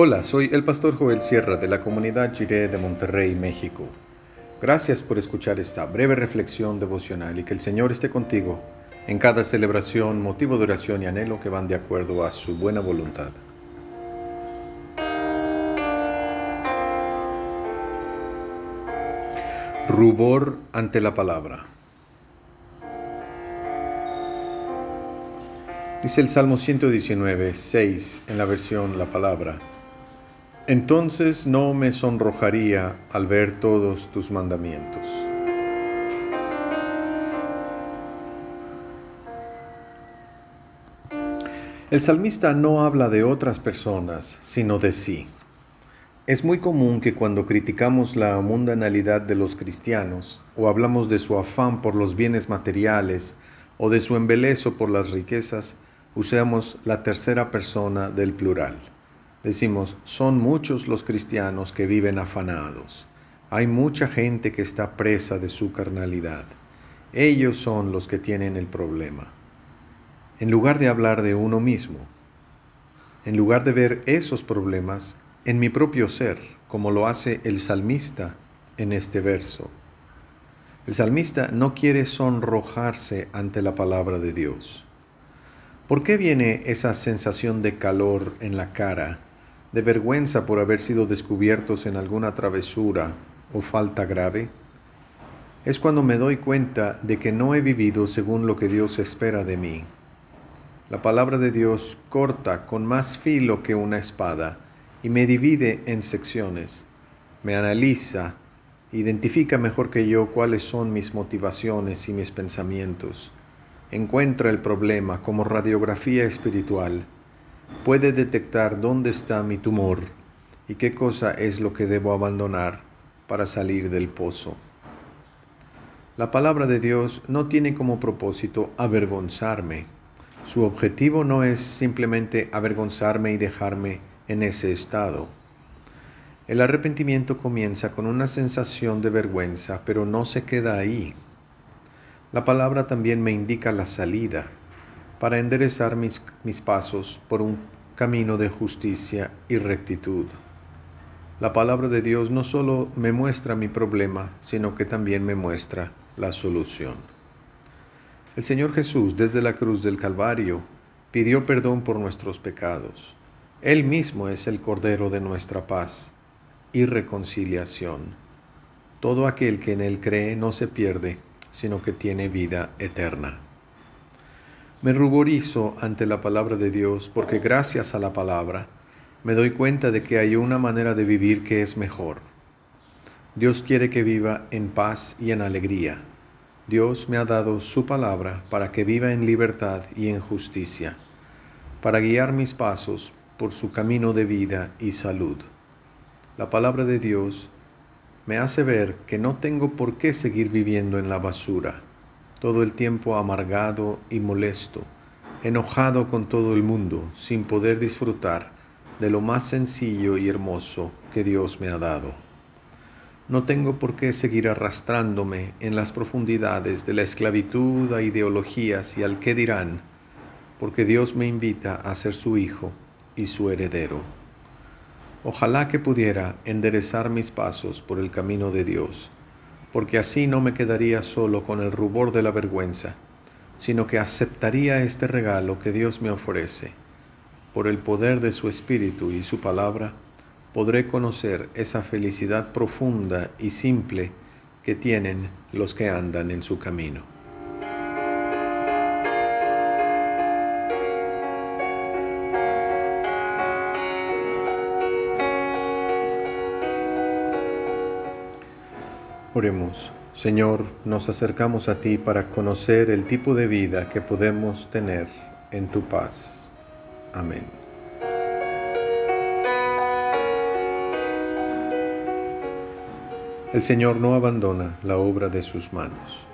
Hola, soy el pastor Joel Sierra de la comunidad Jiré de Monterrey, México. Gracias por escuchar esta breve reflexión devocional y que el Señor esté contigo en cada celebración, motivo de oración y anhelo que van de acuerdo a su buena voluntad. Rubor ante la palabra. Dice el Salmo 119, 6 en la versión La Palabra. Entonces no me sonrojaría al ver todos tus mandamientos. El salmista no habla de otras personas, sino de sí. Es muy común que cuando criticamos la mundanalidad de los cristianos, o hablamos de su afán por los bienes materiales, o de su embelezo por las riquezas, usemos la tercera persona del plural. Decimos, son muchos los cristianos que viven afanados. Hay mucha gente que está presa de su carnalidad. Ellos son los que tienen el problema. En lugar de hablar de uno mismo, en lugar de ver esos problemas en mi propio ser, como lo hace el salmista en este verso. El salmista no quiere sonrojarse ante la palabra de Dios. ¿Por qué viene esa sensación de calor en la cara de vergüenza por haber sido descubiertos en alguna travesura o falta grave? Es cuando me doy cuenta de que no he vivido según lo que Dios espera de mí. La palabra de Dios corta con más filo que una espada y me divide en secciones, me analiza, identifica mejor que yo cuáles son mis motivaciones y mis pensamientos, encuentra el problema como radiografía espiritual puede detectar dónde está mi tumor y qué cosa es lo que debo abandonar para salir del pozo. La palabra de Dios no tiene como propósito avergonzarme. Su objetivo no es simplemente avergonzarme y dejarme en ese estado. El arrepentimiento comienza con una sensación de vergüenza, pero no se queda ahí. La palabra también me indica la salida, para enderezar mis, mis pasos por un camino de justicia y rectitud. La palabra de Dios no solo me muestra mi problema, sino que también me muestra la solución. El Señor Jesús desde la cruz del Calvario pidió perdón por nuestros pecados. Él mismo es el Cordero de nuestra paz y reconciliación. Todo aquel que en Él cree no se pierde, sino que tiene vida eterna. Me ruborizo ante la palabra de Dios porque gracias a la palabra me doy cuenta de que hay una manera de vivir que es mejor. Dios quiere que viva en paz y en alegría. Dios me ha dado su palabra para que viva en libertad y en justicia, para guiar mis pasos por su camino de vida y salud. La palabra de Dios me hace ver que no tengo por qué seguir viviendo en la basura todo el tiempo amargado y molesto, enojado con todo el mundo, sin poder disfrutar de lo más sencillo y hermoso que Dios me ha dado. No tengo por qué seguir arrastrándome en las profundidades de la esclavitud a ideologías y al qué dirán, porque Dios me invita a ser su hijo y su heredero. Ojalá que pudiera enderezar mis pasos por el camino de Dios porque así no me quedaría solo con el rubor de la vergüenza, sino que aceptaría este regalo que Dios me ofrece. Por el poder de su Espíritu y su palabra, podré conocer esa felicidad profunda y simple que tienen los que andan en su camino. Señor, nos acercamos a ti para conocer el tipo de vida que podemos tener en tu paz. Amén. El Señor no abandona la obra de sus manos.